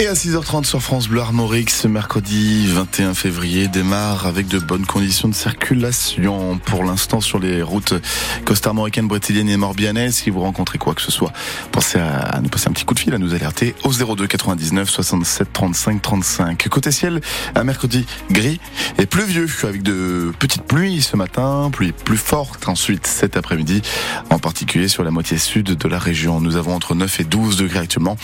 Et à 6h30 sur France Bleu Armorique, ce mercredi 21 février démarre avec de bonnes conditions de circulation. Pour l'instant, sur les routes costarmoricaines, brétiliennes et morbihanaises, si vous rencontrez quoi que ce soit, pensez à, nous passer un petit coup de fil, à nous alerter au 02 99 67 35 35. Côté ciel, un mercredi gris et pluvieux, avec de petites pluies ce matin, pluies plus fortes ensuite cet après-midi, en particulier sur la moitié sud de la région. Nous avons entre 9 et 12 degrés actuellement.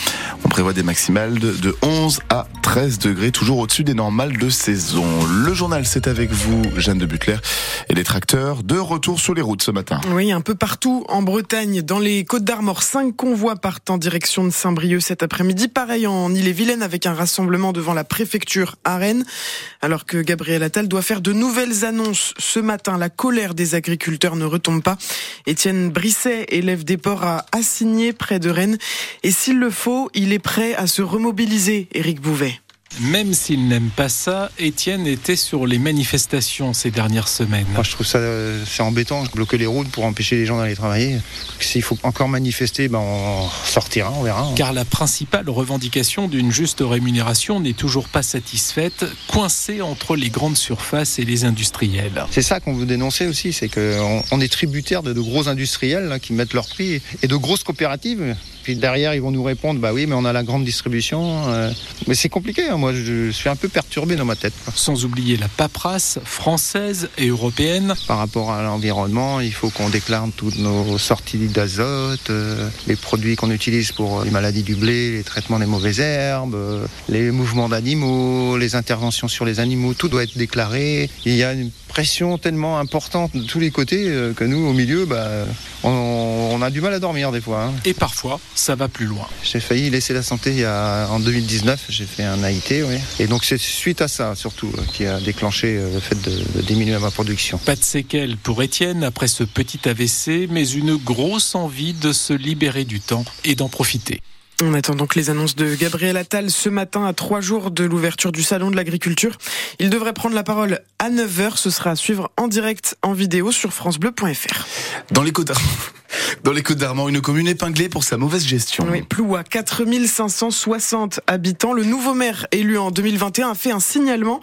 On prévoit des maximales de de 11 à 13 degrés, toujours au-dessus des normales de saison. Le journal, c'est avec vous, Jeanne de Butler, et les tracteurs de retour sur les routes ce matin. Oui, un peu partout en Bretagne, dans les Côtes d'Armor, cinq convois partent en direction de Saint-Brieuc cet après-midi. Pareil en Ille-et-Vilaine avec un rassemblement devant la préfecture à Rennes. Alors que Gabriel Attal doit faire de nouvelles annonces ce matin, la colère des agriculteurs ne retombe pas. Étienne Brisset, élève des ports, a assigné près de Rennes. Et s'il le faut, il est prêt à se remobiliser Éric Bouvet. Même s'il n'aime pas ça, Étienne était sur les manifestations ces dernières semaines. Moi, je trouve ça euh, c'est embêtant, bloquer les routes pour empêcher les gens d'aller travailler. S'il faut encore manifester, ben on sortira, on verra. Car la principale revendication d'une juste rémunération n'est toujours pas satisfaite, coincée entre les grandes surfaces et les industriels. C'est ça qu'on veut dénoncer aussi, c'est qu'on on est tributaire de, de gros industriels qui mettent leur prix et de grosses coopératives puis derrière, ils vont nous répondre, bah oui, mais on a la grande distribution. Euh. mais c'est compliqué, hein. Moi je suis un peu perturbé dans ma tête. Sans oublier la paperasse française et européenne. Par rapport à l'environnement, il faut qu'on déclare toutes nos sorties d'azote, euh, les produits qu'on utilise pour les maladies du blé, les traitements des mauvaises herbes, euh, les mouvements d'animaux, les interventions sur les animaux, tout doit être déclaré. Il y a une pression tellement importante de tous les côtés que nous, au milieu, bah, on, a du mal à dormir des fois. Hein. Et parfois, ça va plus loin. J'ai failli laisser la santé il y a, en 2019, j'ai fait un AIT, Et donc c'est suite à ça surtout euh, qui a déclenché euh, le fait de, diminuer ma production. Pas de séquelles pour Étienne après ce petit AVC, mais une grosse envie de se libérer du temps et d'en profiter. On attend donc les annonces de Gabriel Attal ce matin à trois jours de l'ouverture du Salon de l'Agriculture. Il devrait prendre la parole à 9h. Ce sera à suivre en direct en vidéo sur francebleu.fr. Dans les Côtes dans les Côtes d'Armor, une commune épinglée pour sa mauvaise gestion. Oui, Ploua, 4560 habitants. Le nouveau maire élu en 2021 a fait un signalement.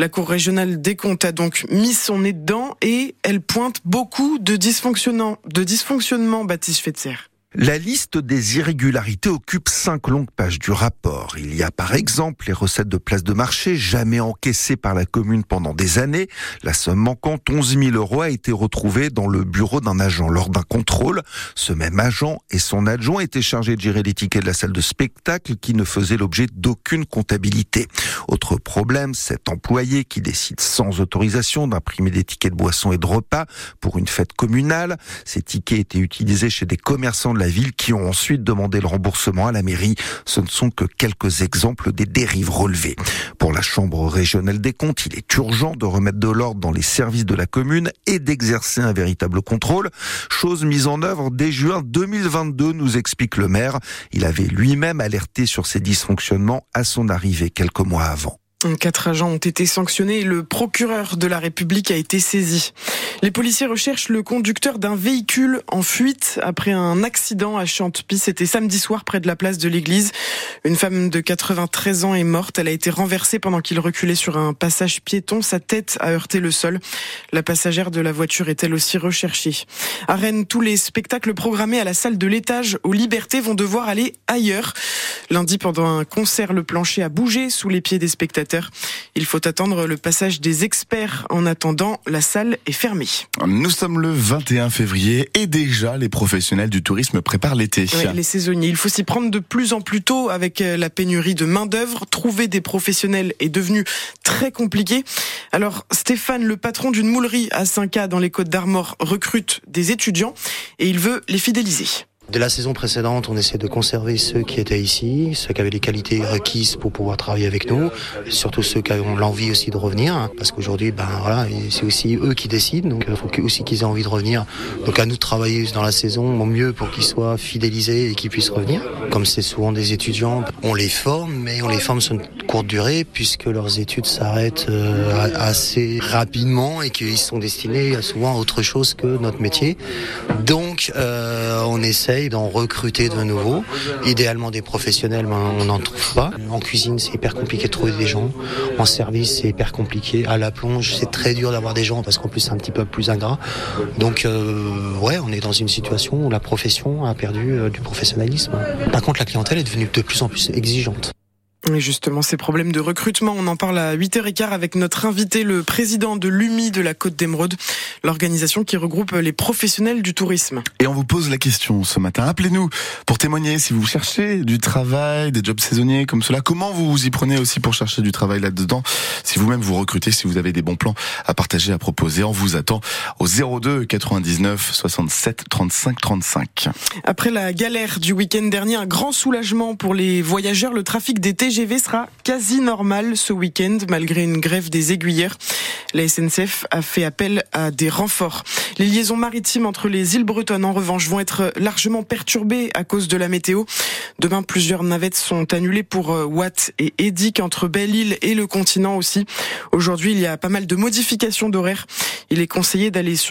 La Cour régionale des comptes a donc mis son nez dedans et elle pointe beaucoup de dysfonctionnements, de dysfonctionnements, Baptiste Fetzer. La liste des irrégularités occupe cinq longues pages du rapport. Il y a par exemple les recettes de places de marché jamais encaissées par la commune pendant des années. La somme manquante, 11 000 euros, a été retrouvée dans le bureau d'un agent lors d'un contrôle. Ce même agent et son adjoint étaient chargés de gérer les tickets de la salle de spectacle qui ne faisait l'objet d'aucune comptabilité. Autre problème, cet employé qui décide sans autorisation d'imprimer des tickets de boissons et de repas pour une fête communale. Ces tickets étaient utilisés chez des commerçants de la ville qui ont ensuite demandé le remboursement à la mairie. Ce ne sont que quelques exemples des dérives relevées. Pour la Chambre régionale des comptes, il est urgent de remettre de l'ordre dans les services de la commune et d'exercer un véritable contrôle. Chose mise en œuvre dès juin 2022, nous explique le maire. Il avait lui-même alerté sur ces dysfonctionnements à son arrivée quelques mois avant. Quatre agents ont été sanctionnés et le procureur de la République a été saisi. Les policiers recherchent le conducteur d'un véhicule en fuite après un accident à Chantepie. C'était samedi soir près de la place de l'église. Une femme de 93 ans est morte. Elle a été renversée pendant qu'il reculait sur un passage piéton. Sa tête a heurté le sol. La passagère de la voiture est elle aussi recherchée? À Rennes, tous les spectacles programmés à la salle de l'étage aux Libertés vont devoir aller ailleurs. Lundi, pendant un concert, le plancher a bougé sous les pieds des spectateurs. Il faut attendre le passage des experts. En attendant, la salle est fermée. Nous sommes le 21 février et déjà les professionnels du tourisme préparent l'été. les saisonniers. Il faut s'y prendre de plus en plus tôt avec euh, la pénurie de main-d'œuvre. Trouver des professionnels est devenu très compliqué. Alors, Stéphane, le patron d'une moulerie à 5K dans les Côtes d'Armor, recrute des étudiants et il veut les fidéliser. De la saison précédente, on essaie de conserver ceux qui étaient ici, ceux qui avaient les qualités requises pour pouvoir travailler avec nous, surtout ceux qui ont l'envie aussi de revenir, parce qu'aujourd'hui, ben voilà, c'est aussi eux qui décident, donc il faut aussi qu'ils aient envie de revenir. Donc à nous de travailler dans la saison au mieux pour qu'ils soient fidélisés et qu'ils puissent revenir. Comme c'est souvent des étudiants, on les forme, mais on les forme sur une courte durée, puisque leurs études s'arrêtent euh, assez rapidement et qu'ils sont destinés souvent à autre chose que notre métier. Donc euh, on essaie d'en recruter de nouveaux. Idéalement des professionnels, mais on n'en trouve pas. En cuisine, c'est hyper compliqué de trouver des gens. En service, c'est hyper compliqué. À la plonge, c'est très dur d'avoir des gens parce qu'en plus, c'est un petit peu plus ingrat. Donc, euh, ouais, on est dans une situation où la profession a perdu euh, du professionnalisme. Par contre, la clientèle est devenue de plus en plus exigeante. Et justement, ces problèmes de recrutement, on en parle à 8h15 avec notre invité, le président de l'UMI de la Côte d'Emeraude, l'organisation qui regroupe les professionnels du tourisme. Et on vous pose la question ce matin. Appelez-nous pour témoigner si vous cherchez du travail, des jobs saisonniers comme cela. Comment vous vous y prenez aussi pour chercher du travail là-dedans? Si vous-même vous recrutez, si vous avez des bons plans à partager, à proposer, on vous attend au 02 99 67 35 35. Après la galère du week-end dernier, un grand soulagement pour les voyageurs. Le trafic d'été TGV sera quasi normal ce week-end malgré une grève des aiguilleurs. La SNCF a fait appel à des renforts. Les liaisons maritimes entre les îles bretonnes, en revanche, vont être largement perturbées à cause de la météo. Demain, plusieurs navettes sont annulées pour euh, Watt et Edic entre Belle-Île et le continent aussi. Aujourd'hui, il y a pas mal de modifications d'horaire. Il est conseillé d'aller sur